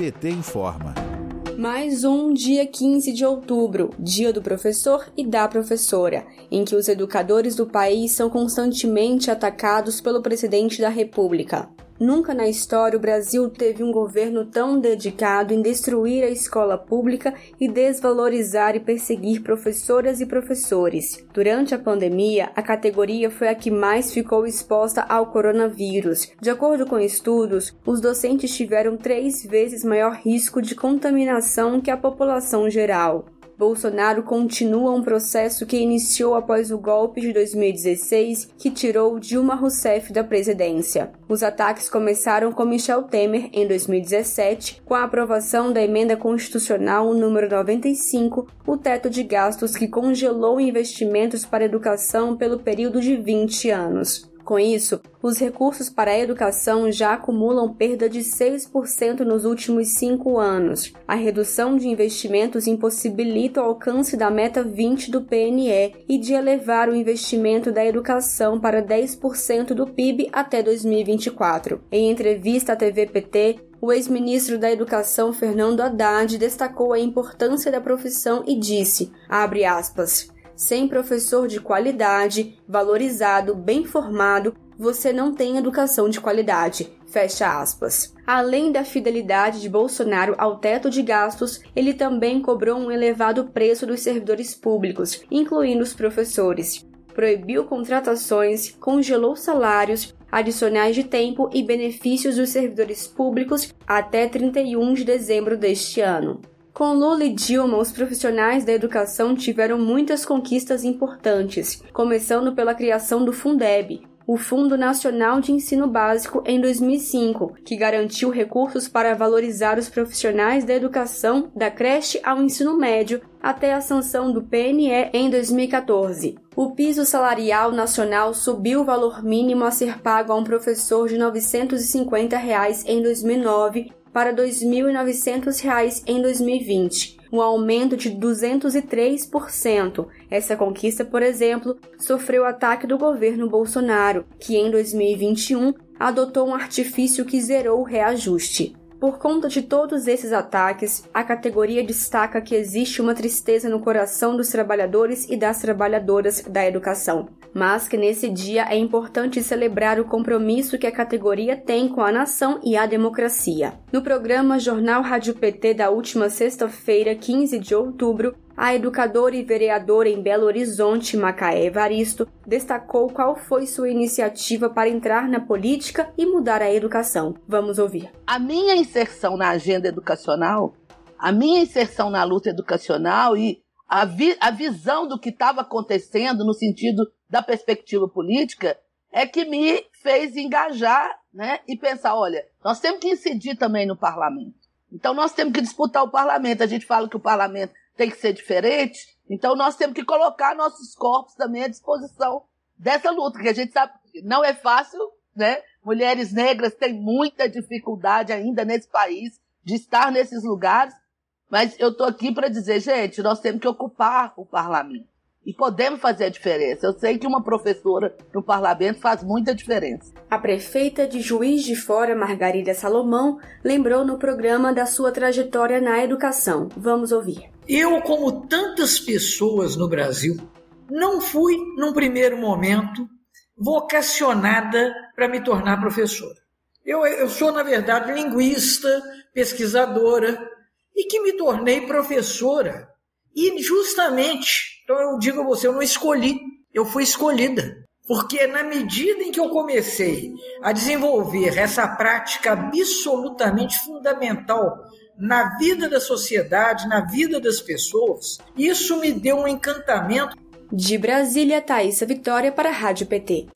PT informa. Mais um dia 15 de outubro, dia do professor e da professora, em que os educadores do país são constantemente atacados pelo presidente da República. Nunca na história o Brasil teve um governo tão dedicado em destruir a escola pública e desvalorizar e perseguir professoras e professores. Durante a pandemia, a categoria foi a que mais ficou exposta ao coronavírus. De acordo com estudos, os docentes tiveram três vezes maior risco de contaminação que a população geral. Bolsonaro continua um processo que iniciou após o golpe de 2016 que tirou Dilma Rousseff da presidência. Os ataques começaram com Michel Temer em 2017, com a aprovação da emenda constitucional número 95, o teto de gastos que congelou investimentos para educação pelo período de 20 anos. Com isso, os recursos para a educação já acumulam perda de 6% nos últimos cinco anos. A redução de investimentos impossibilita o alcance da meta 20 do PNE e de elevar o investimento da educação para 10% do PIB até 2024. Em entrevista à TV PT, o ex-ministro da Educação Fernando Haddad destacou a importância da profissão e disse, abre aspas, sem professor de qualidade, valorizado, bem formado, você não tem educação de qualidade. Fecha aspas. Além da fidelidade de Bolsonaro ao teto de gastos, ele também cobrou um elevado preço dos servidores públicos, incluindo os professores. Proibiu contratações, congelou salários, adicionais de tempo e benefícios dos servidores públicos até 31 de dezembro deste ano. Com Lula e Dilma, os profissionais da educação tiveram muitas conquistas importantes, começando pela criação do Fundeb, o Fundo Nacional de Ensino Básico em 2005, que garantiu recursos para valorizar os profissionais da educação da creche ao ensino médio até a sanção do PNE em 2014. O piso salarial nacional subiu o valor mínimo a ser pago a um professor de 950 reais em 2009 para R$ 2.900 em 2020, um aumento de 203%. Essa conquista, por exemplo, sofreu ataque do governo Bolsonaro, que em 2021 adotou um artifício que zerou o reajuste. Por conta de todos esses ataques, a categoria destaca que existe uma tristeza no coração dos trabalhadores e das trabalhadoras da educação, mas que nesse dia é importante celebrar o compromisso que a categoria tem com a nação e a democracia. No programa Jornal Rádio PT da última sexta-feira, 15 de outubro, a educadora e vereadora em Belo Horizonte, Macaé Evaristo, destacou qual foi sua iniciativa para entrar na política e mudar a educação. Vamos ouvir. A minha inserção na agenda educacional, a minha inserção na luta educacional e a, vi a visão do que estava acontecendo no sentido da perspectiva política é que me fez engajar né, e pensar: olha, nós temos que incidir também no parlamento. Então nós temos que disputar o parlamento. A gente fala que o parlamento tem que ser diferente. Então nós temos que colocar nossos corpos também à disposição dessa luta, que a gente sabe que não é fácil, né? Mulheres negras têm muita dificuldade ainda nesse país de estar nesses lugares, mas eu estou aqui para dizer, gente, nós temos que ocupar o parlamento. E podemos fazer a diferença. Eu sei que uma professora no parlamento faz muita diferença. A prefeita de Juiz de Fora, Margarida Salomão, lembrou no programa da sua trajetória na educação. Vamos ouvir. Eu, como tantas pessoas no Brasil, não fui, num primeiro momento, vocacionada para me tornar professora. Eu, eu sou, na verdade, linguista, pesquisadora, e que me tornei professora. E justamente, então eu digo a você, eu não escolhi, eu fui escolhida. Porque na medida em que eu comecei a desenvolver essa prática absolutamente fundamental na vida da sociedade, na vida das pessoas, isso me deu um encantamento. De Brasília, Thaisa Vitória para a Rádio PT.